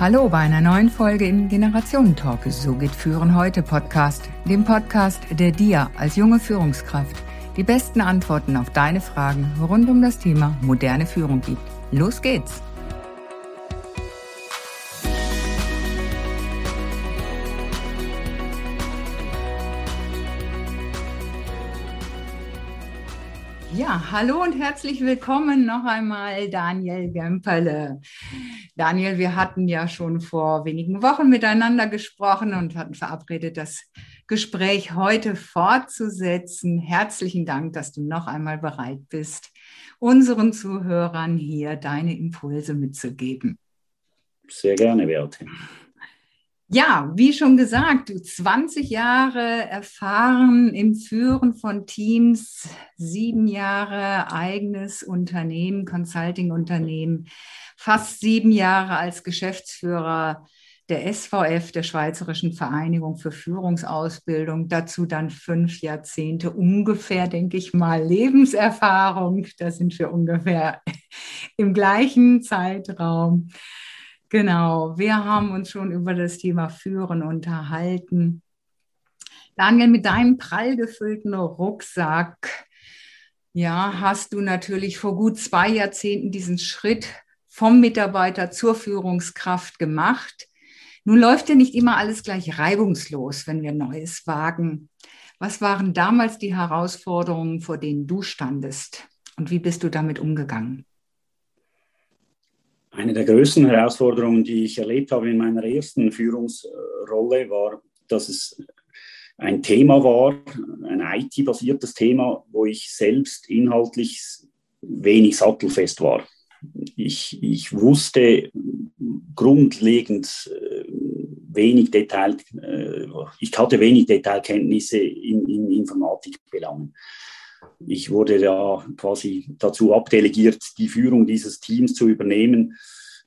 Hallo bei einer neuen Folge im Generationentalk. So geht Führen heute Podcast, dem Podcast, der dir als junge Führungskraft die besten Antworten auf deine Fragen rund um das Thema moderne Führung gibt. Los geht's! Hallo und herzlich willkommen noch einmal, Daniel Gemperle. Daniel, wir hatten ja schon vor wenigen Wochen miteinander gesprochen und hatten verabredet, das Gespräch heute fortzusetzen. Herzlichen Dank, dass du noch einmal bereit bist, unseren Zuhörern hier deine Impulse mitzugeben. Sehr gerne, Beate. Ja, wie schon gesagt, du 20 Jahre erfahren im Führen von Teams, sieben Jahre eigenes Unternehmen, Consulting-Unternehmen, fast sieben Jahre als Geschäftsführer der SVF, der Schweizerischen Vereinigung für Führungsausbildung, dazu dann fünf Jahrzehnte ungefähr, denke ich mal, Lebenserfahrung. Da sind wir ungefähr im gleichen Zeitraum. Genau, wir haben uns schon über das Thema Führen unterhalten. Daniel, mit deinem prall gefüllten Rucksack, ja, hast du natürlich vor gut zwei Jahrzehnten diesen Schritt vom Mitarbeiter zur Führungskraft gemacht. Nun läuft ja nicht immer alles gleich reibungslos, wenn wir Neues wagen. Was waren damals die Herausforderungen, vor denen du standest? Und wie bist du damit umgegangen? Eine der größten Herausforderungen, die ich erlebt habe in meiner ersten Führungsrolle, war, dass es ein Thema war, ein IT-basiertes Thema, wo ich selbst inhaltlich wenig sattelfest war. Ich, ich wusste grundlegend äh, wenig Detail, äh, ich hatte wenig Detailkenntnisse in, in Informatikbelangen. Ich wurde da quasi dazu abdelegiert, die Führung dieses Teams zu übernehmen,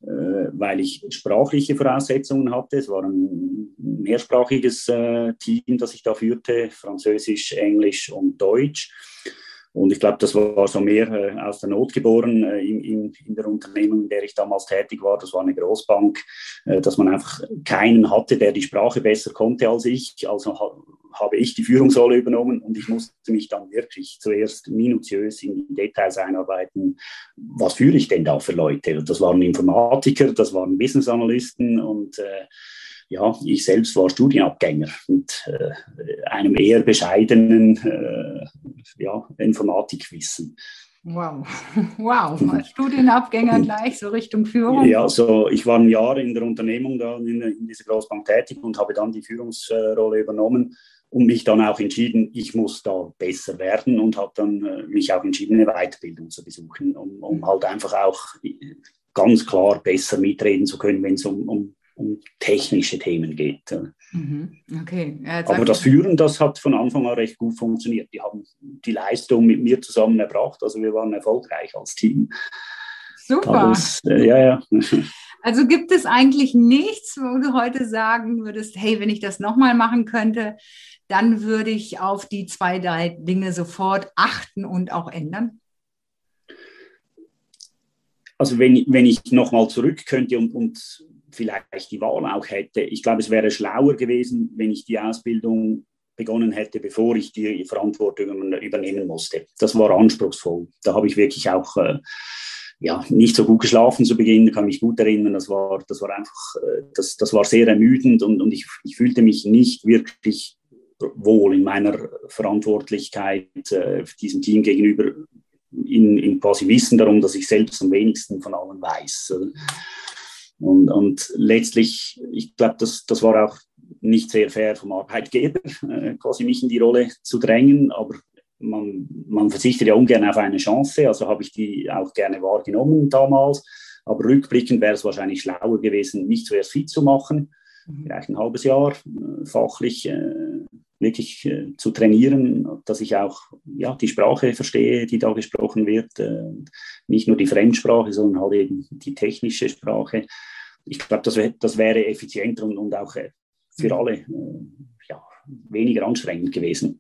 äh, weil ich sprachliche Voraussetzungen hatte. Es war ein mehrsprachiges äh, Team, das ich da führte, Französisch, Englisch und Deutsch. Und ich glaube, das war so mehr äh, aus der Not geboren äh, in, in, in, der Unternehmung, in der ich damals tätig war. Das war eine Großbank, äh, dass man einfach keinen hatte, der die Sprache besser konnte als ich. Also ha habe ich die Führungsrolle übernommen und ich musste mich dann wirklich zuerst minutiös in die Details einarbeiten. Was führe ich denn da für Leute? Das waren Informatiker, das waren Business Analysten und äh, ja, ich selbst war Studienabgänger mit äh, einem eher bescheidenen äh, ja, Informatikwissen. Wow, wow, Studienabgänger gleich so Richtung Führung. Ja, so ich war ein Jahr in der Unternehmung da in, in dieser Großbank tätig und habe dann die Führungsrolle übernommen und mich dann auch entschieden, ich muss da besser werden und habe dann äh, mich auch entschieden, eine Weiterbildung zu besuchen, um, um halt einfach auch ganz klar besser mitreden zu können, wenn es um, um um technische Themen geht. Mhm. Okay. Ja, Aber das Führen, das hat von Anfang an recht gut funktioniert. Die haben die Leistung mit mir zusammen erbracht. Also wir waren erfolgreich als Team. Super. Das, äh, ja, ja. Also gibt es eigentlich nichts, wo du heute sagen würdest, hey, wenn ich das nochmal machen könnte, dann würde ich auf die zwei, drei Dinge sofort achten und auch ändern? Also wenn, wenn ich nochmal zurück könnte und, und vielleicht die Wahl auch hätte. Ich glaube, es wäre schlauer gewesen, wenn ich die Ausbildung begonnen hätte, bevor ich die Verantwortung übernehmen musste. Das war anspruchsvoll. Da habe ich wirklich auch äh, ja, nicht so gut geschlafen zu Beginn, kann mich gut erinnern. Das war, das war einfach, äh, das, das war sehr ermüdend und, und ich, ich fühlte mich nicht wirklich wohl in meiner Verantwortlichkeit äh, diesem Team gegenüber, in, in quasi Wissen darum, dass ich selbst am wenigsten von allen weiß. Und, und letztlich, ich glaube, das, das war auch nicht sehr fair vom Arbeitgeber, äh, quasi mich in die Rolle zu drängen, aber man, man verzichtet ja ungern auf eine Chance, also habe ich die auch gerne wahrgenommen damals. Aber rückblickend wäre es wahrscheinlich schlauer gewesen, mich zuerst fit zu machen, mhm. vielleicht ein halbes Jahr äh, fachlich äh, wirklich äh, zu trainieren, dass ich auch ja, die Sprache verstehe, die da gesprochen wird, äh, nicht nur die Fremdsprache, sondern halt eben die technische Sprache ich glaube, das, das, wäre effizienter und, und auch äh, für mhm. alle äh, ja, weniger anstrengend gewesen.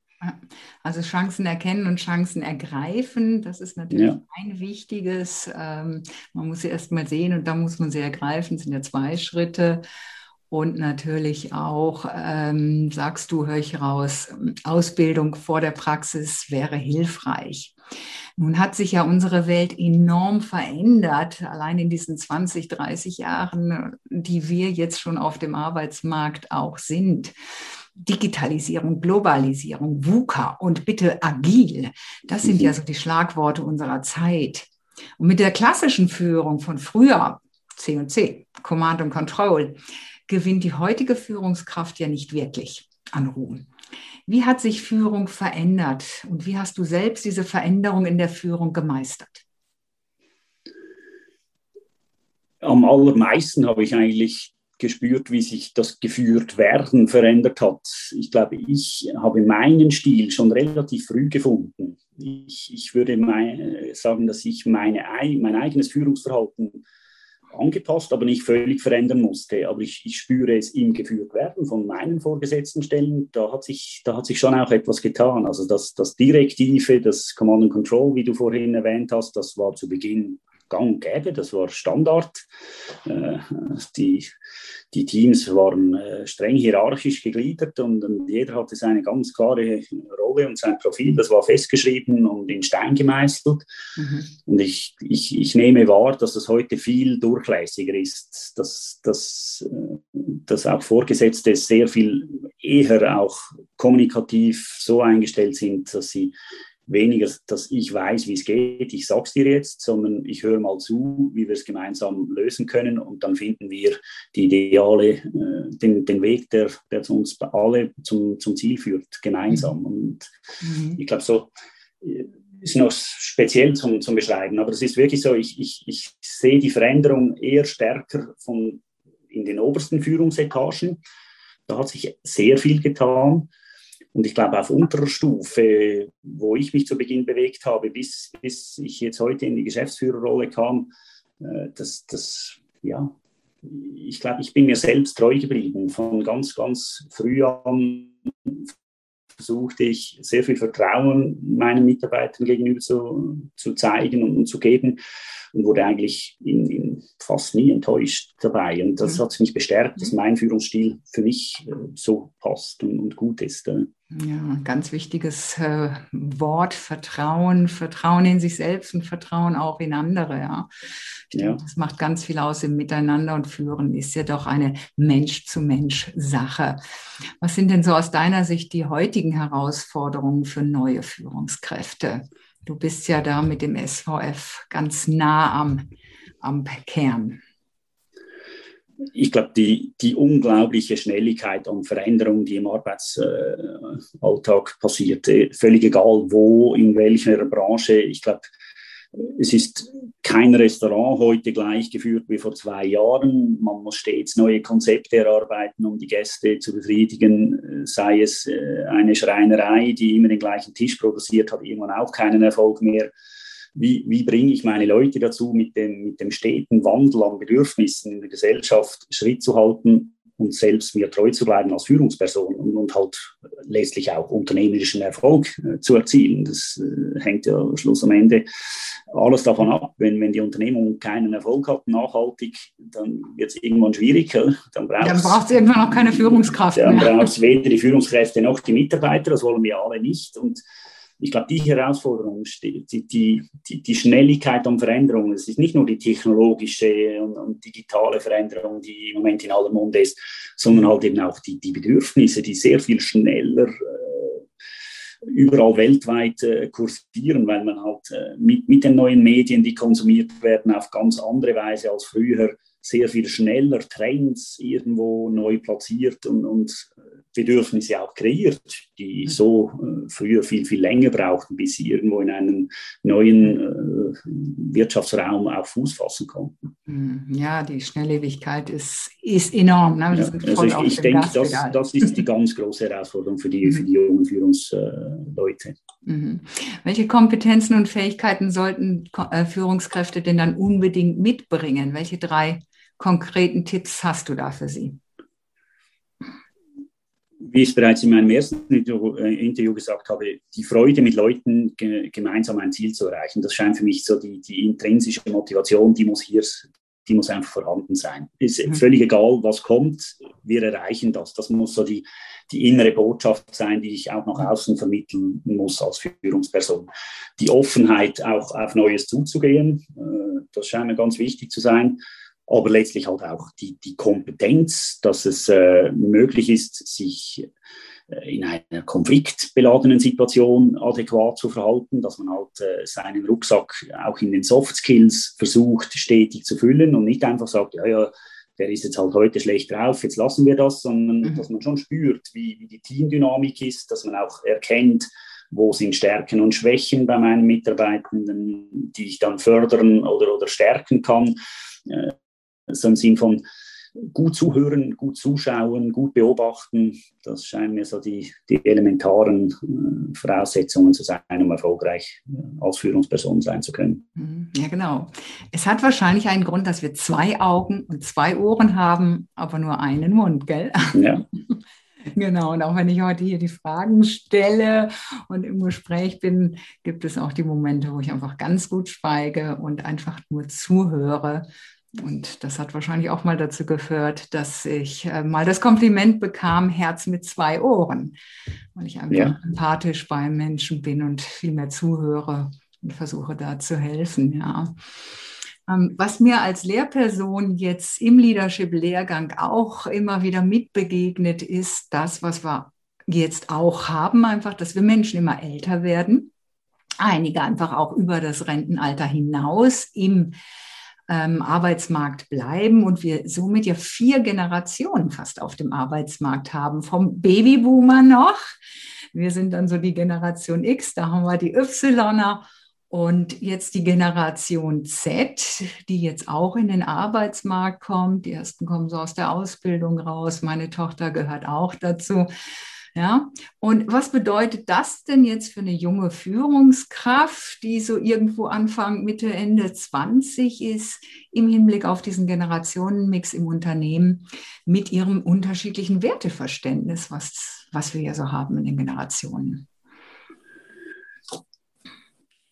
Also Chancen erkennen und Chancen ergreifen, das ist natürlich ja. ein wichtiges. Ähm, man muss sie erst mal sehen und dann muss man sie ergreifen, das sind ja zwei Schritte. Und natürlich auch, ähm, sagst du, höre ich raus, Ausbildung vor der Praxis wäre hilfreich. Nun hat sich ja unsere Welt enorm verändert, allein in diesen 20, 30 Jahren, die wir jetzt schon auf dem Arbeitsmarkt auch sind. Digitalisierung, Globalisierung, VUCA und bitte agil. Das sind ja mhm. so die Schlagworte unserer Zeit. Und mit der klassischen Führung von früher, C und C, Command and Control, gewinnt die heutige Führungskraft ja nicht wirklich an Ruhm. Wie hat sich Führung verändert und wie hast du selbst diese Veränderung in der Führung gemeistert? Am allermeisten habe ich eigentlich gespürt, wie sich das geführt werden verändert hat. Ich glaube, ich habe meinen Stil schon relativ früh gefunden. Ich, ich würde mein, sagen, dass ich meine, mein eigenes Führungsverhalten angepasst, aber nicht völlig verändern musste. Aber ich, ich spüre es im geführt werden von meinen vorgesetzten Stellen. Da hat sich, da hat sich schon auch etwas getan. Also das, das Direktive, das Command and Control, wie du vorhin erwähnt hast, das war zu Beginn gang und gäbe, das war Standard. Äh, die, die Teams waren äh, streng hierarchisch gegliedert und, jeder hatte seine ganz klare Rolle und sein Profil. Das war festgeschrieben und in Stein gemeißelt. Mhm. Und ich, ich, ich nehme wahr, dass es heute viel durchlässiger ist, dass, dass, äh, dass auch Vorgesetzte sehr viel eher auch kommunikativ so eingestellt sind, dass sie weniger, dass ich weiß, wie es geht, ich sage es dir jetzt, sondern ich höre mal zu, wie wir es gemeinsam lösen können und dann finden wir die ideale, äh, den, den Weg, der, der uns alle zum, zum Ziel führt, gemeinsam. Mhm. Und mhm. ich glaube, so äh, ist noch speziell zum, zum Beschreiben, aber es ist wirklich so, ich, ich, ich sehe die Veränderung eher stärker von in den obersten Führungsetagen. Da hat sich sehr viel getan. Und ich glaube, auf unterer Stufe, wo ich mich zu Beginn bewegt habe, bis, bis ich jetzt heute in die Geschäftsführerrolle kam, äh, das, das, ja, ich glaube, ich bin mir selbst treu geblieben. Von ganz, ganz früh an versuchte ich sehr viel Vertrauen meinen Mitarbeitern gegenüber zu, zu zeigen und, und zu geben und wurde eigentlich in, in fast nie enttäuscht dabei. Und das mhm. hat mich bestärkt, dass mein Führungsstil für mich äh, so passt und, und, gut ist. Äh. Ja, ganz wichtiges äh, Wort, Vertrauen, Vertrauen in sich selbst und Vertrauen auch in andere. Ja. ja. Das macht ganz viel aus im Miteinander und Führen ist ja doch eine Mensch-zu-Mensch-Sache. Was sind denn so aus deiner Sicht die heutigen Herausforderungen für neue Führungskräfte? Du bist ja da mit dem SVF ganz nah am, am Kern. Ich glaube, die, die unglaubliche Schnelligkeit an Veränderungen, die im Arbeitsalltag passiert, äh, völlig egal wo, in welcher Branche, ich glaube, es ist kein Restaurant heute gleich geführt wie vor zwei Jahren. Man muss stets neue Konzepte erarbeiten, um die Gäste zu befriedigen. Sei es äh, eine Schreinerei, die immer den gleichen Tisch produziert, hat irgendwann auch keinen Erfolg mehr. Wie, wie bringe ich meine Leute dazu, mit dem, mit dem steten Wandel an Bedürfnissen in der Gesellschaft Schritt zu halten und selbst mir treu zu bleiben als Führungsperson und, und halt letztlich auch unternehmerischen Erfolg äh, zu erzielen. Das äh, hängt ja Schluss am Ende alles davon ab. Wenn, wenn die Unternehmung keinen Erfolg hat, nachhaltig, dann wird es irgendwann schwierig. Dann braucht es irgendwann auch keine Führungskraft dann mehr. Dann braucht es weder die Führungskräfte noch die Mitarbeiter, das wollen wir alle nicht. Und ich glaube, die Herausforderung, die, die, die, Schnelligkeit an Veränderungen, es ist nicht nur die technologische und, und, digitale Veränderung, die im Moment in aller Munde ist, sondern halt eben auch die, die Bedürfnisse, die sehr viel schneller äh, überall weltweit äh, kursieren, weil man halt äh, mit, mit den neuen Medien, die konsumiert werden, auf ganz andere Weise als früher sehr viel schneller Trends irgendwo neu platziert und, und Bedürfnisse auch kreiert, die mhm. so äh, früher viel, viel länger brauchten, bis sie irgendwo in einem neuen äh, Wirtschaftsraum auch Fuß fassen konnten. Mhm. Ja, die Schnelllebigkeit ist, ist enorm. Ne? Ja, also ich, ich denke, das, das ist die ganz große Herausforderung für die, für die mhm. jungen Führungsleute. Mhm. Welche Kompetenzen und Fähigkeiten sollten äh, Führungskräfte denn dann unbedingt mitbringen? Welche drei konkreten Tipps hast du da für sie? Wie ich es bereits in meinem ersten äh, Interview gesagt habe, die Freude mit Leuten gemeinsam ein Ziel zu erreichen, das scheint für mich so die, die intrinsische Motivation, die muss hier, die muss einfach vorhanden sein. Ist mhm. völlig egal, was kommt, wir erreichen das. Das muss so die, die innere Botschaft sein, die ich auch nach außen vermitteln muss als Führungsperson. Die Offenheit, auch auf Neues zuzugehen, äh, das scheint mir ganz wichtig zu sein aber letztlich halt auch die, die Kompetenz, dass es äh, möglich ist, sich äh, in einer konfliktbeladenen Situation adäquat zu verhalten, dass man halt äh, seinen Rucksack auch in den Soft Skills versucht, stetig zu füllen und nicht einfach sagt, ja, ja, der ist jetzt halt heute schlecht drauf, jetzt lassen wir das, sondern mhm. dass man schon spürt, wie, wie die Teamdynamik ist, dass man auch erkennt, wo sind Stärken und Schwächen bei meinen Mitarbeitenden, die ich dann fördern oder, oder stärken kann. So im Sinn von gut zuhören, gut zuschauen, gut beobachten. Das scheinen mir so die, die elementaren äh, Voraussetzungen zu sein, um erfolgreich äh, als Führungsperson sein zu können. Mhm. Ja, genau. Es hat wahrscheinlich einen Grund, dass wir zwei Augen und zwei Ohren haben, aber nur einen Mund, gell? Ja. Genau, und auch wenn ich heute hier die Fragen stelle und im Gespräch bin, gibt es auch die Momente, wo ich einfach ganz gut schweige und einfach nur zuhöre und das hat wahrscheinlich auch mal dazu geführt, dass ich äh, mal das Kompliment bekam, Herz mit zwei Ohren, weil ich einfach ja. empathisch beim Menschen bin und viel mehr zuhöre und versuche da zu helfen. Ja. Ähm, was mir als Lehrperson jetzt im Leadership-Lehrgang auch immer wieder mitbegegnet ist, das, was wir jetzt auch haben, einfach, dass wir Menschen immer älter werden. Einige einfach auch über das Rentenalter hinaus im ähm, Arbeitsmarkt bleiben und wir somit ja vier Generationen fast auf dem Arbeitsmarkt haben, vom Babyboomer noch. Wir sind dann so die Generation X, da haben wir die Yler und jetzt die Generation Z, die jetzt auch in den Arbeitsmarkt kommt. Die ersten kommen so aus der Ausbildung raus. Meine Tochter gehört auch dazu. Ja, und was bedeutet das denn jetzt für eine junge Führungskraft, die so irgendwo Anfang, Mitte, Ende 20 ist, im Hinblick auf diesen Generationenmix im Unternehmen mit ihrem unterschiedlichen Werteverständnis, was, was wir ja so haben in den Generationen?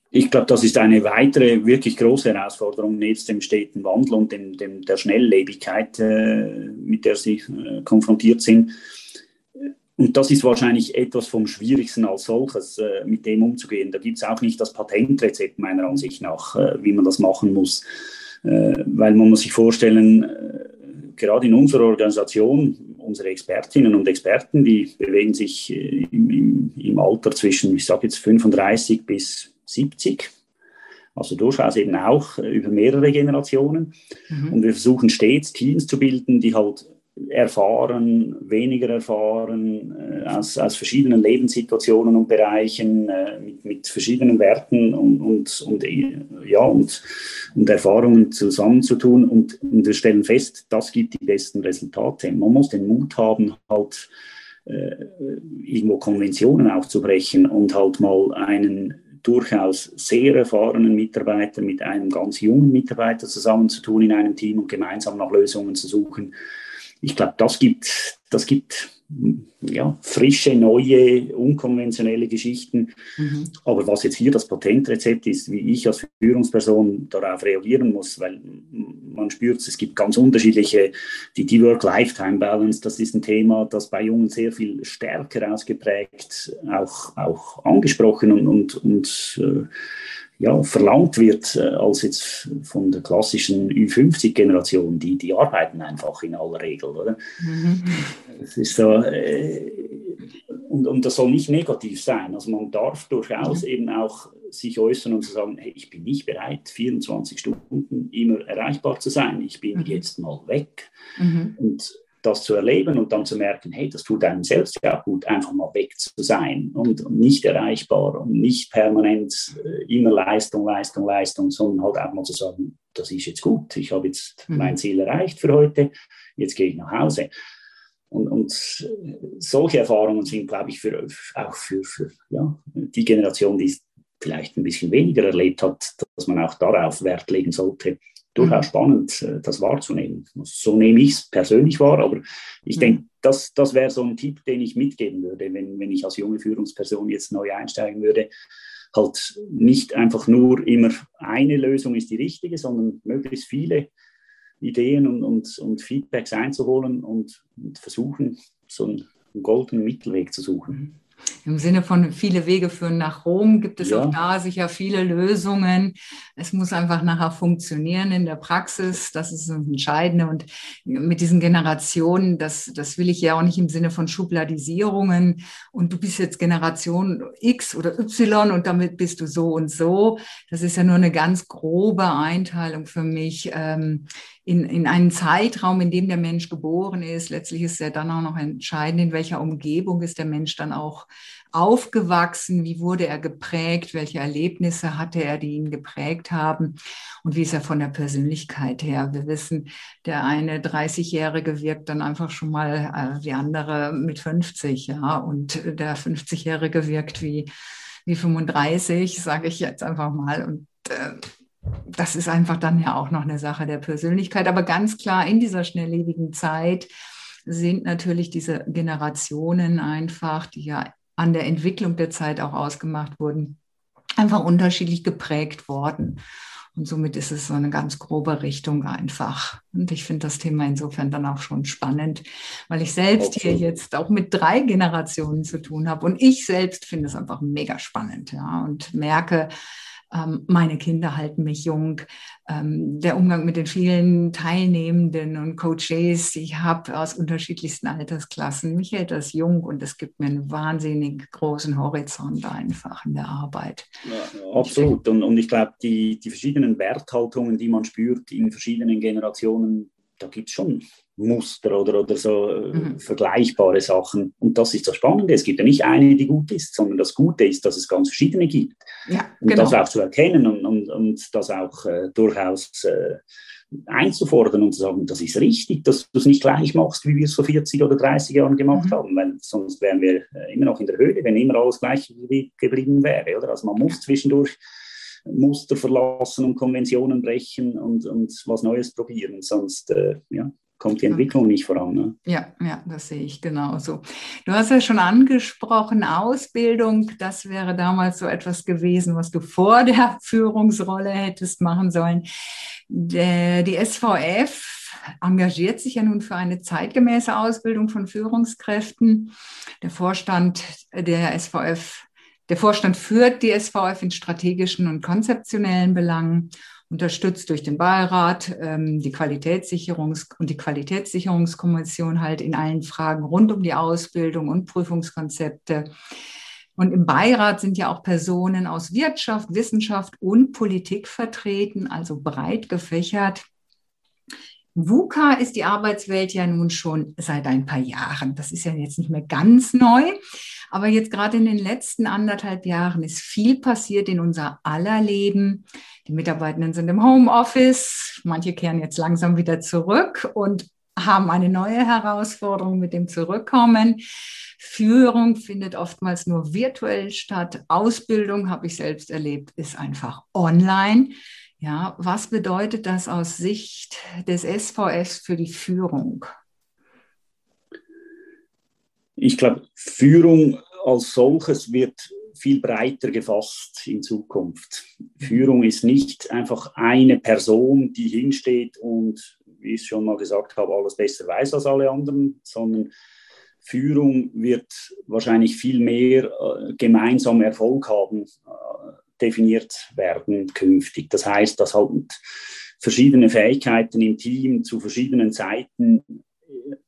Ich glaube, das ist eine weitere wirklich große Herausforderung nebst dem steten Wandel und dem, dem der Schnelllebigkeit, äh, mit der Sie äh, konfrontiert sind und das ist wahrscheinlich etwas vom Schwierigsten als solches, äh, mit dem umzugehen. Da gibt es auch nicht das Patentrezept meiner Ansicht nach, äh, wie man das machen muss. Äh, weil man muss sich vorstellen, äh, gerade in unserer Organisation, unsere Expertinnen und Experten, die bewegen sich äh, im, im, im, Alter zwischen, ich sage jetzt 35 bis 70. Also durchaus eben auch äh, über mehrere Generationen. Mhm. Und wir versuchen stets Teams zu bilden, die halt erfahren, weniger erfahren, äh, aus, aus verschiedenen Lebenssituationen und Bereichen, äh, mit, mit verschiedenen Werten und, und, und, ja, und, und Erfahrungen zusammenzutun. Und, und wir stellen fest, das gibt die besten Resultate. Man muss den Mut haben, halt äh, irgendwo Konventionen aufzubrechen und halt mal einen durchaus sehr erfahrenen Mitarbeiter mit einem ganz jungen Mitarbeiter zusammenzutun in einem Team und gemeinsam nach Lösungen zu suchen, ich glaube, das gibt, das gibt ja, frische, neue, unkonventionelle Geschichten. Mhm. Aber was jetzt hier das Patentrezept ist, wie ich als Führungsperson darauf reagieren muss, weil man spürt, es gibt ganz unterschiedliche, die, die Work-Lifetime-Balance, das ist ein Thema, das bei Jungen sehr viel stärker ausgeprägt, auch, auch angesprochen und, und, und äh, ja, verlangt wird äh, als jetzt von der klassischen Ü50-Generation, die, die arbeiten einfach in aller Regel, oder? Mhm. Es ist so, äh, und, und das soll nicht negativ sein. Also man darf durchaus mhm. eben auch sich äußern und zu sagen, hey, ich bin nicht bereit, 24 Stunden immer erreichbar zu sein. Ich bin mhm. jetzt mal weg. Mhm. Und das zu erleben und dann zu merken, hey, das tut einem selbst ja gut, einfach mal weg zu sein und, nicht erreichbar und nicht permanent äh, immer Leistung, Leistung, Leistung, sondern halt auch mal zu sagen, das ist jetzt gut, ich habe jetzt mhm. mein Ziel erreicht für heute, jetzt gehe ich nach Hause. Und, und solche Erfahrungen sind, glaube ich, für, auch für, für ja, die Generation, die es vielleicht ein bisschen weniger erlebt hat, dass man auch darauf Wert legen sollte, durchaus mhm. spannend, äh, das wahrzunehmen. So nehme ich es persönlich wahr, aber ich mhm. denke, das, das wäre so ein Tipp, den ich mitgeben würde, wenn, wenn ich als junge Führungsperson jetzt neu einsteigen würde. Halt nicht einfach nur immer eine Lösung ist die richtige, sondern möglichst viele Ideen und, und, und Feedbacks einzuholen und, und versuchen, so einen, einen goldenen Mittelweg zu suchen. Im Sinne von viele Wege führen nach Rom gibt es ja. auch da sicher viele Lösungen. Es muss einfach nachher funktionieren in der Praxis. Das ist das Entscheidende. Und mit diesen Generationen, das, das will ich ja auch nicht im Sinne von Schubladisierungen. Und du bist jetzt Generation X oder Y und damit bist du so und so. Das ist ja nur eine ganz grobe Einteilung für mich. Ähm, in, in einen Zeitraum, in dem der Mensch geboren ist. Letztlich ist ja dann auch noch entscheidend, in welcher Umgebung ist der Mensch dann auch aufgewachsen, wie wurde er geprägt, welche Erlebnisse hatte er, die ihn geprägt haben und wie ist er von der Persönlichkeit her. Wir wissen, der eine 30-Jährige wirkt dann einfach schon mal äh, wie andere mit 50, ja, und der 50-Jährige wirkt wie, wie 35, sage ich jetzt einfach mal. Und äh, das ist einfach dann ja auch noch eine Sache der Persönlichkeit. Aber ganz klar, in dieser schnelllebigen Zeit sind natürlich diese Generationen einfach, die ja an der Entwicklung der Zeit auch ausgemacht wurden, einfach unterschiedlich geprägt worden. Und somit ist es so eine ganz grobe Richtung einfach. Und ich finde das Thema insofern dann auch schon spannend, weil ich selbst okay. hier jetzt auch mit drei Generationen zu tun habe. Und ich selbst finde es einfach mega spannend, ja, und merke, ähm, meine Kinder halten mich jung. Ähm, der Umgang mit den vielen Teilnehmenden und Coaches, die ich habe aus unterschiedlichsten Altersklassen, mich hält das jung und es gibt mir einen wahnsinnig großen Horizont einfach in der Arbeit. Ja, absolut. Und, und ich glaube, die, die verschiedenen Werthaltungen, die man spürt in verschiedenen Generationen, da gibt es schon Muster oder, oder so äh, mhm. vergleichbare Sachen. Und das ist das Spannende. Es gibt ja nicht eine, die gut ist, sondern das Gute ist, dass es ganz verschiedene gibt. Ja, und genau. das auch zu erkennen und, und, und das auch äh, durchaus äh, einzufordern und zu sagen, das ist richtig, dass du es nicht gleich machst, wie wir es vor 40 oder 30 Jahren gemacht mhm. haben, weil sonst wären wir äh, immer noch in der Höhle, wenn immer alles gleich geblieben wäre. Oder? Also man muss zwischendurch Muster verlassen und Konventionen brechen und, und was Neues probieren, sonst äh, ja, kommt die Entwicklung nicht voran. Ne? Ja, ja, das sehe ich genauso. Du hast ja schon angesprochen, Ausbildung, das wäre damals so etwas gewesen, was du vor der Führungsrolle hättest machen sollen. Der, die SVF engagiert sich ja nun für eine zeitgemäße Ausbildung von Führungskräften. Der Vorstand der SVF der Vorstand führt die SVF in strategischen und konzeptionellen Belangen, unterstützt durch den Beirat, ähm, die Qualitätssicherungs- und die Qualitätssicherungskommission halt in allen Fragen rund um die Ausbildung und Prüfungskonzepte. Und im Beirat sind ja auch Personen aus Wirtschaft, Wissenschaft und Politik vertreten, also breit gefächert. VUCA ist die Arbeitswelt ja nun schon seit ein paar Jahren. Das ist ja jetzt nicht mehr ganz neu. Aber jetzt gerade in den letzten anderthalb Jahren ist viel passiert in unser aller Leben. Die Mitarbeitenden sind im Homeoffice. Manche kehren jetzt langsam wieder zurück und haben eine neue Herausforderung mit dem Zurückkommen. Führung findet oftmals nur virtuell statt. Ausbildung, habe ich selbst erlebt, ist einfach online. Ja, was bedeutet das aus Sicht des SVS für die Führung? Ich glaube, Führung als solches wird viel breiter gefasst in Zukunft. Führung ist nicht einfach eine Person, die hinsteht und, wie ich schon mal gesagt habe, alles besser weiß als alle anderen, sondern Führung wird wahrscheinlich viel mehr äh, gemeinsam Erfolg haben, äh, definiert werden künftig. Das heißt, dass halt verschiedene Fähigkeiten im Team zu verschiedenen Zeiten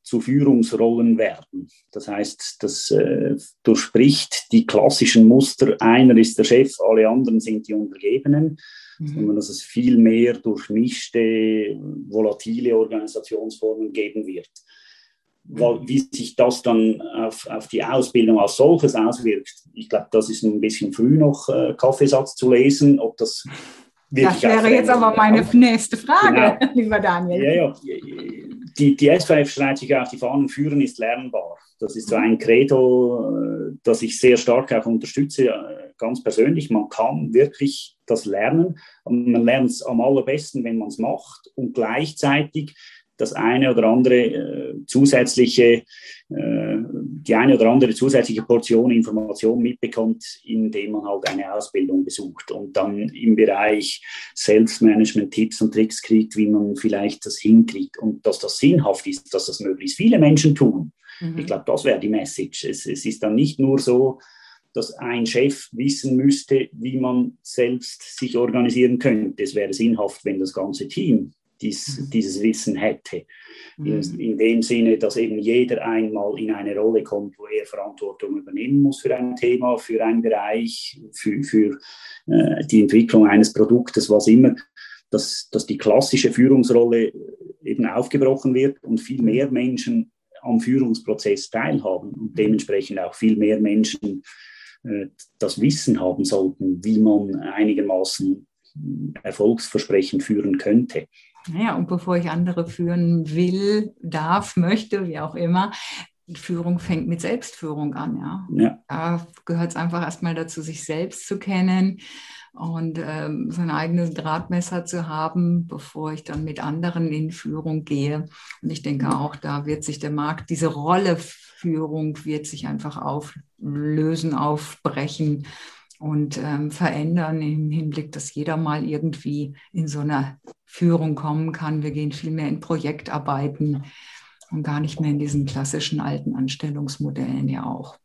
zu Führungsrollen werden. Das heißt, das äh, durchspricht die klassischen Muster, einer ist der Chef, alle anderen sind die Untergebenen, mhm. sondern dass es viel mehr durchmischte, volatile Organisationsformen geben wird. Wie sich das dann auf, auf die Ausbildung als solches auswirkt, ich glaube, das ist ein bisschen früh noch äh, Kaffeesatz zu lesen, ob das das wäre jetzt aber meine nächste Frage, genau. lieber Daniel. Ja, ja. Die, die SVF schreibt sich auf die Fahnen, führen ist lernbar. Das ist so ein Credo, das ich sehr stark auch unterstütze. ganz persönlich, man kann wirklich das lernen. Man lernt es am allerbesten, wenn man es macht und gleichzeitig das eine oder andere äh, zusätzliche, äh, die eine oder andere zusätzliche Portion Information mitbekommt, indem man halt eine Ausbildung besucht und dann im Bereich Selbstmanagement Tipps und Tricks kriegt, wie man vielleicht das hinkriegt und dass das sinnhaft ist, dass das möglichst viele Menschen tun. Mhm. Ich glaube, das wäre die Message. Es, es ist dann nicht nur so, dass ein Chef wissen müsste, wie man selbst sich organisieren könnte. Es wäre sinnhaft, wenn das ganze Team dies, mhm. dieses Wissen hätte. In, mhm. in, dem Sinne, dass eben jeder einmal in eine Rolle kommt, wo er Verantwortung übernehmen muss für ein Thema, für einen Bereich, für, für äh, die Entwicklung eines Produktes, was immer, dass, dass die klassische Führungsrolle eben aufgebrochen wird und viel mhm. mehr Menschen am Führungsprozess teilhaben und dementsprechend auch viel mehr Menschen äh, das Wissen haben sollten, wie man einigermaßen erfolgsversprechend führen könnte. Naja, und bevor ich andere führen will, darf, möchte, wie auch immer, Führung fängt mit Selbstführung an. Ja. ja. Da gehört es einfach erstmal dazu, sich selbst zu kennen und ähm, sein eigenes Drahtmesser zu haben, bevor ich dann mit anderen in Führung gehe. Und ich denke auch, da wird sich der Markt, diese Rolle Führung wird sich einfach auflösen, aufbrechen und ähm, verändern im Hinblick, dass jeder mal irgendwie in so einer Führung kommen kann. Wir gehen viel mehr in Projektarbeiten und gar nicht mehr in diesen klassischen alten Anstellungsmodellen ja auch.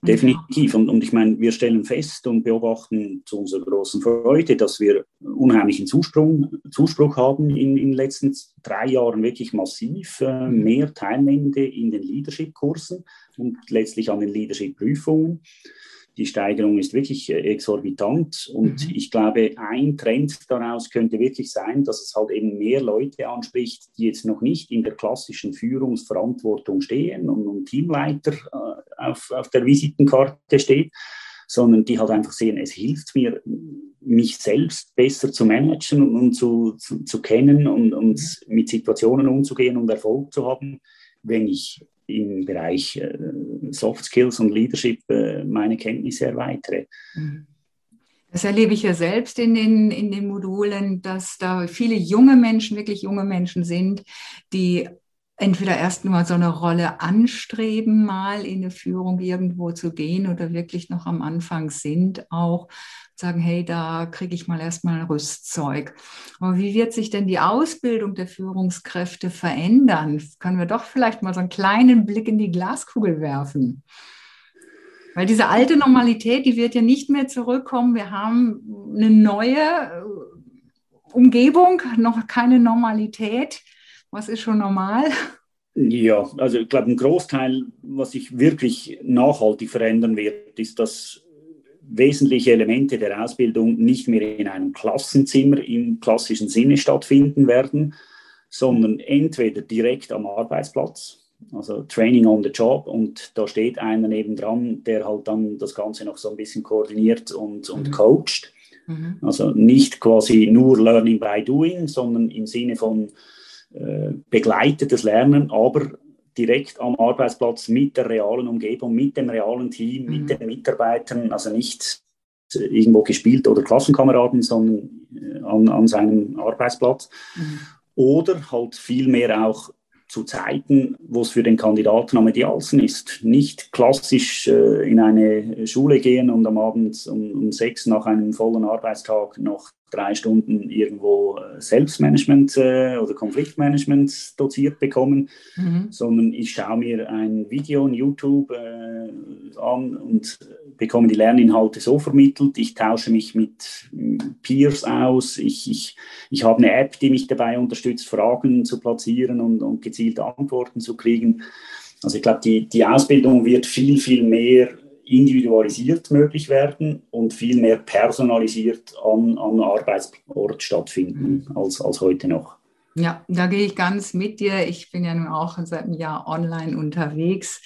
Definitiv. Und, und ich meine, wir stellen fest und beobachten zu unserer großen Freude, dass wir unheimlichen Zuspruch, Zuspruch haben in, in den letzten drei Jahren wirklich massiv äh, mehr Teilnehmende in den Leadership-Kursen und letztlich an den Leadership-Prüfungen. Die Steigerung ist wirklich äh, exorbitant und mhm. ich glaube, ein Trend daraus könnte wirklich sein, dass es halt eben mehr Leute anspricht, die jetzt noch nicht in der klassischen Führungsverantwortung stehen und, und Teamleiter äh, auf, auf der Visitenkarte steht, sondern die halt einfach sehen, es hilft mir, mich selbst besser zu managen und, und zu, zu, zu, kennen und, und mit Situationen umzugehen und Erfolg zu haben, wenn ich im Bereich äh, Soft Skills und Leadership äh, meine Kenntnisse erweitere. Mhm. Das erlebe ich ja selbst in den, in den Modulen, dass da viele junge Menschen, wirklich junge Menschen sind, die entweder erst mal so eine Rolle anstreben, mal in eine Führung irgendwo zu gehen oder wirklich noch am Anfang sind auch sagen, hey, da kriege ich mal erstmal Rüstzeug. Aber wie wird sich denn die Ausbildung der Führungskräfte verändern? Können wir doch vielleicht mal so einen kleinen Blick in die Glaskugel werfen. Weil diese alte Normalität, die wird ja nicht mehr zurückkommen. Wir haben eine neue äh, Umgebung, noch keine Normalität. Was ist schon normal? Ja, also ich glaube, ein Großteil, was sich wirklich nachhaltig verändern wird, ist, dass wesentliche Elemente der Ausbildung nicht mehr in einem Klassenzimmer im klassischen Sinne stattfinden werden, sondern entweder direkt am Arbeitsplatz, also Training on the Job und da steht einer nebendran, der halt dann das Ganze noch so ein bisschen koordiniert und, und mhm. coacht. Mhm. Also nicht quasi nur Learning by Doing, sondern im Sinne von äh, begleitetes Lernen, aber direkt am Arbeitsplatz mit der realen Umgebung, mit dem realen Team, mhm. mit den Mitarbeitern, also nicht irgendwo gespielt oder Klassenkameraden, sondern äh, an, an seinem Arbeitsplatz. Mhm. Oder halt vielmehr auch zu Zeiten, wo es für den Kandidaten am idealsten ist. Nicht klassisch äh, in eine Schule gehen und am Abend um, um sechs nach einem vollen Arbeitstag noch drei Stunden irgendwo äh, Selbstmanagement äh, oder Konfliktmanagement doziert bekommen, mhm. sondern ich schaue mir ein Video on YouTube äh, an und bekomme die Lerninhalte so vermittelt. Ich tausche mich mit Peers aus. Ich, ich, ich habe eine App, die mich dabei unterstützt, Fragen zu platzieren und, und gezielte Antworten zu kriegen. Also ich glaube, die, die Ausbildung wird viel, viel mehr individualisiert möglich werden und viel mehr personalisiert an, am Arbeitsort stattfinden mhm. als, als heute noch. Ja, da gehe ich ganz mit dir. Ich bin ja nun auch seit einem Jahr online unterwegs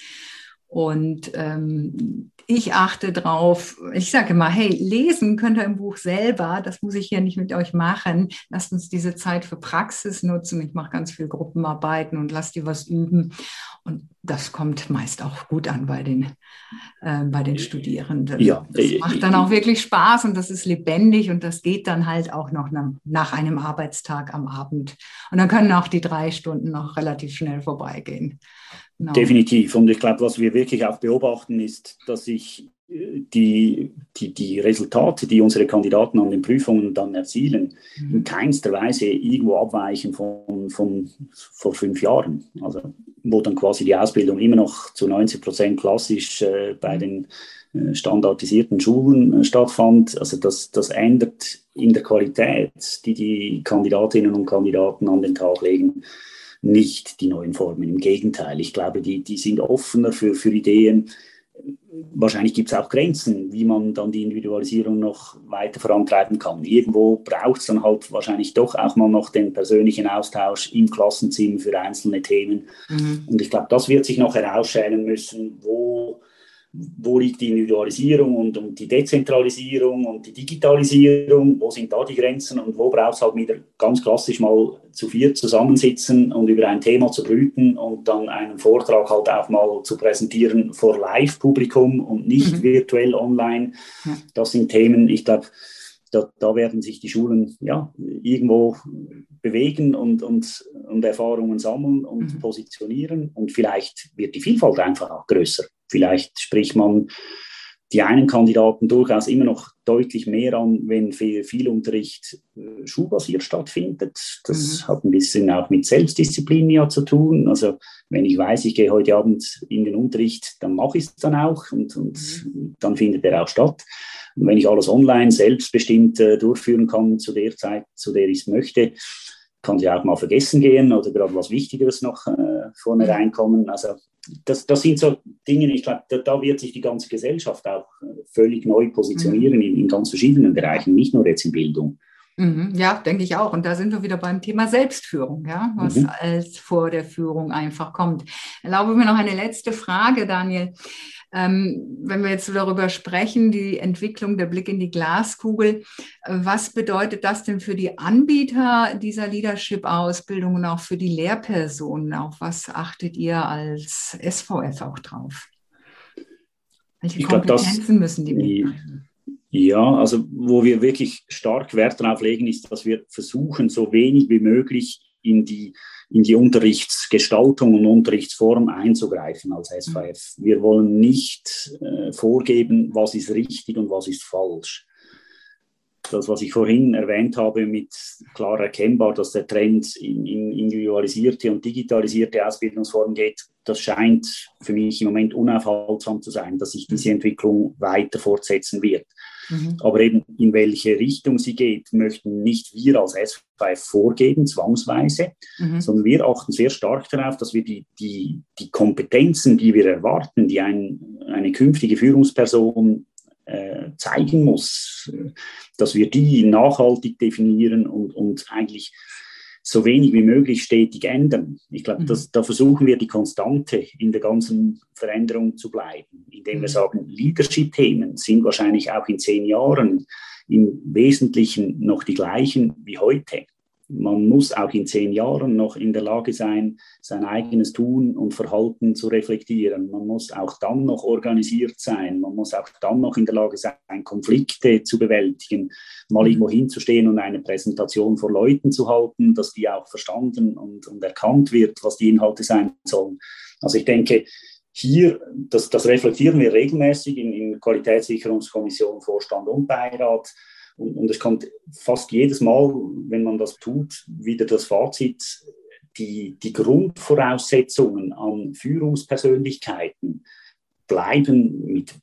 und ähm, ich achte drauf. Ich sage immer, hey, lesen könnt ihr im Buch selber. Das muss ich hier nicht mit euch machen. Lasst uns diese Zeit für Praxis nutzen. Ich mache ganz viel Gruppenarbeiten und lasst die was üben. Und das kommt meist auch gut an bei den, äh, bei den Studierenden. Ja, das macht dann auch wirklich Spaß und das ist lebendig und das geht dann halt auch noch nach, nach einem Arbeitstag am Abend. Und dann können auch die drei Stunden noch relativ schnell vorbeigehen. Genau. Definitiv. Und ich glaube, was wir wirklich auch beobachten, ist, dass sich äh, die, die, die Resultate, die unsere Kandidaten an den Prüfungen dann erzielen, mhm. in keinster Weise irgendwo abweichen von, von vor fünf Jahren. Also wo dann quasi die Ausbildung immer noch zu 90 Prozent klassisch äh, bei mhm. den äh, standardisierten Schulen äh, stattfand. Also das, das ändert in der Qualität, die die Kandidatinnen und Kandidaten an den Tag legen, nicht die neuen Formen. Im Gegenteil, ich glaube, die, die sind offener für, für Ideen. Wahrscheinlich gibt es auch Grenzen, wie man dann die Individualisierung noch weiter vorantreiben kann. Irgendwo braucht es dann halt wahrscheinlich doch auch mal noch den persönlichen Austausch im Klassenzimmer für einzelne Themen. Mhm. Und ich glaube, das wird sich noch herausschälen müssen, wo wo liegt die Individualisierung und, und, die Dezentralisierung und die Digitalisierung, wo sind da die Grenzen und wo braucht es halt wieder ganz klassisch mal zu vier zusammensitzen und über ein Thema zu brüten und dann einen Vortrag halt auch mal zu präsentieren vor Live-Publikum und nicht mhm. virtuell online. Ja. Das sind Themen, ich glaube, da, da, werden sich die Schulen ja, irgendwo bewegen und, und, und Erfahrungen sammeln und mhm. positionieren. Und vielleicht wird die Vielfalt einfach auch größer. Vielleicht spricht man die einen Kandidaten durchaus immer noch deutlich mehr an, wenn viel, viel Unterricht äh, schulbasiert stattfindet. Das mhm. hat ein bisschen auch mit Selbstdisziplin ja zu tun. Also wenn ich weiß, ich gehe heute Abend in den Unterricht, dann mache ich es dann auch und, und mhm. dann findet er auch statt. Und wenn ich alles online selbstbestimmt äh, durchführen kann zu der Zeit, zu der ich es möchte, kann sie auch mal vergessen gehen oder gerade was Wichtigeres noch äh, vorne mhm. reinkommen. Also das, das sind so Dinge, ich glaube, da, da, wird sich die ganze Gesellschaft auch völlig neu positionieren mhm. in, in, ganz verschiedenen Bereichen, nicht nur jetzt in Bildung. Mhm, ja, denke ich auch. Und da sind wir wieder beim Thema Selbstführung, ja, was mhm. als vor der Führung einfach kommt. Erlaube mir noch eine letzte Frage, Daniel. Ähm, wenn wir jetzt darüber sprechen, die Entwicklung, der Blick in die Glaskugel, äh, was bedeutet das denn für die Anbieter dieser Leadership-Ausbildung und auch für die Lehrpersonen? Auf was achtet ihr als SVF auch drauf? Welche ich Kompetenzen glaub, das, müssen die mitbringen? Ja, also wo wir wirklich stark Wert darauf legen, ist, dass wir versuchen, so wenig wie möglich in die in die Unterrichtsgestaltung und Unterrichtsform einzugreifen als SVF. Wir wollen nicht äh, vorgeben, was ist richtig und was ist falsch. Das, was ich vorhin erwähnt habe, mit klar erkennbar, dass der Trend in, in individualisierte und digitalisierte Ausbildungsformen geht, das scheint für mich im Moment unaufhaltsam zu sein, dass sich diese mhm. Entwicklung weiter fortsetzen wird. Mhm. Aber eben in welche Richtung sie geht, möchten nicht wir als SVF vorgeben, zwangsweise, mhm. sondern wir achten sehr stark darauf, dass wir die, die, die Kompetenzen, die wir erwarten, die ein, eine künftige Führungsperson zeigen muss, dass wir die nachhaltig definieren und, und eigentlich so wenig wie möglich stetig ändern. Ich glaube, mhm. da versuchen wir die Konstante in der ganzen Veränderung zu bleiben, indem wir mhm. sagen, Leadership-Themen sind wahrscheinlich auch in zehn Jahren im Wesentlichen noch die gleichen wie heute man muss auch in zehn Jahren noch in der Lage sein, sein eigenes Tun und Verhalten zu reflektieren. Man muss auch dann noch organisiert sein. Man muss auch dann noch in der Lage sein, Konflikte zu bewältigen, mal mhm. irgendwo hinzustehen und eine Präsentation vor Leuten zu halten, dass die auch verstanden und, und erkannt wird, was die Inhalte sein sollen. Also ich denke, hier, das, das reflektieren wir regelmäßig in, in Qualitätssicherungskommission, Vorstand und Beirat und, und es kommt fast jedes Mal, wenn man das tut, wieder das Fazit, die, die Grundvoraussetzungen an Führungspersönlichkeiten bleiben mit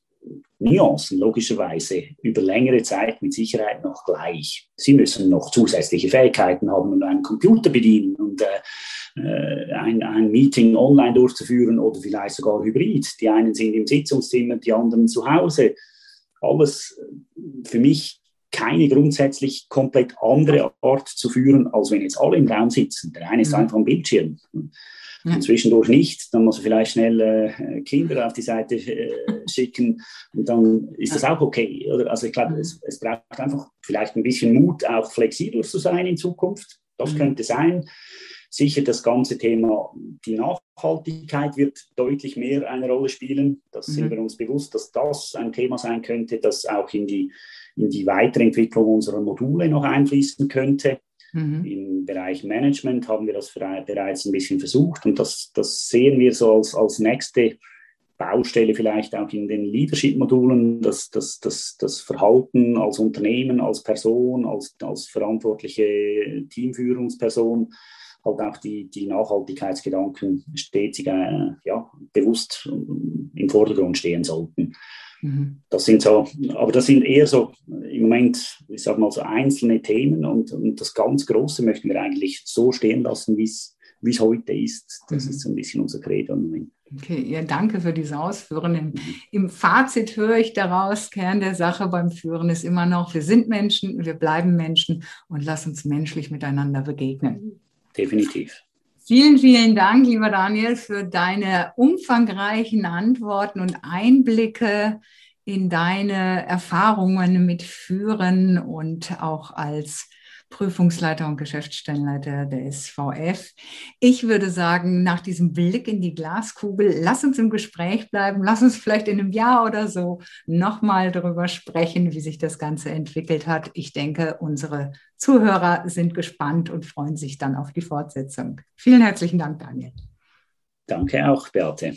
Nuancen logischerweise über längere Zeit mit Sicherheit noch gleich. Sie müssen noch zusätzliche Fähigkeiten haben und einen Computer bedienen und äh, äh ein, ein Meeting online durchzuführen oder vielleicht sogar hybrid. Die einen sind im Sitzungszimmer, die anderen zu Hause. Alles für mich keine grundsätzlich komplett andere Art zu führen, als wenn jetzt alle im Raum sitzen. Der eine ist mhm. einfach am Bildschirm. ja. zwischendurch nicht, dann muss er vielleicht schnell äh, Kinder auf die Seite äh, schicken und dann ist ja. das auch okay. Oder? Also ich glaube, es, es, braucht einfach vielleicht ein bisschen Mut, auch flexibler zu sein in Zukunft. Das mhm. könnte sein. Sicher das ganze Thema, die Nachhaltigkeit wird deutlich mehr eine Rolle spielen. Das mhm. sind wir uns bewusst, dass das ein Thema sein könnte, das auch in die, in die Weiterentwicklung unserer Module noch einfließen könnte. Mhm. Im Bereich Management haben wir das bereits ein bisschen versucht und das, das sehen wir so als, als nächste Baustelle vielleicht auch in den Leadership-Modulen, dass das, das, das Verhalten als Unternehmen, als Person, als, als verantwortliche Teamführungsperson halt auch die, die Nachhaltigkeitsgedanken stetig äh, ja, bewusst im Vordergrund stehen sollten. Mhm. Das sind so, aber das sind eher so im Moment, ich sage mal so einzelne Themen und, und das ganz Große möchten wir eigentlich so stehen lassen, wie es heute ist. Das mhm. ist so ein bisschen unser Credo. Okay, ja, danke für diese Ausführungen. Im, Im, Fazit höre ich daraus, Kern der Sache beim Führen ist immer noch, wir sind Menschen, wir bleiben Menschen und lass uns menschlich miteinander begegnen definitiv. Vielen, vielen Dank, lieber Daniel, für deine umfangreichen Antworten und Einblicke in deine Erfahrungen mit Führen und auch als Prüfungsleiter und Geschäftsstellenleiter der SVF. Ich würde sagen, nach diesem Blick in die Glaskugel, lass uns im Gespräch bleiben, lass uns vielleicht in einem Jahr oder so nochmal darüber sprechen, wie sich das Ganze entwickelt hat. Ich denke, unsere Zuhörer sind gespannt und freuen sich dann auf die Fortsetzung. Vielen herzlichen Dank, Daniel. Danke auch, Beate.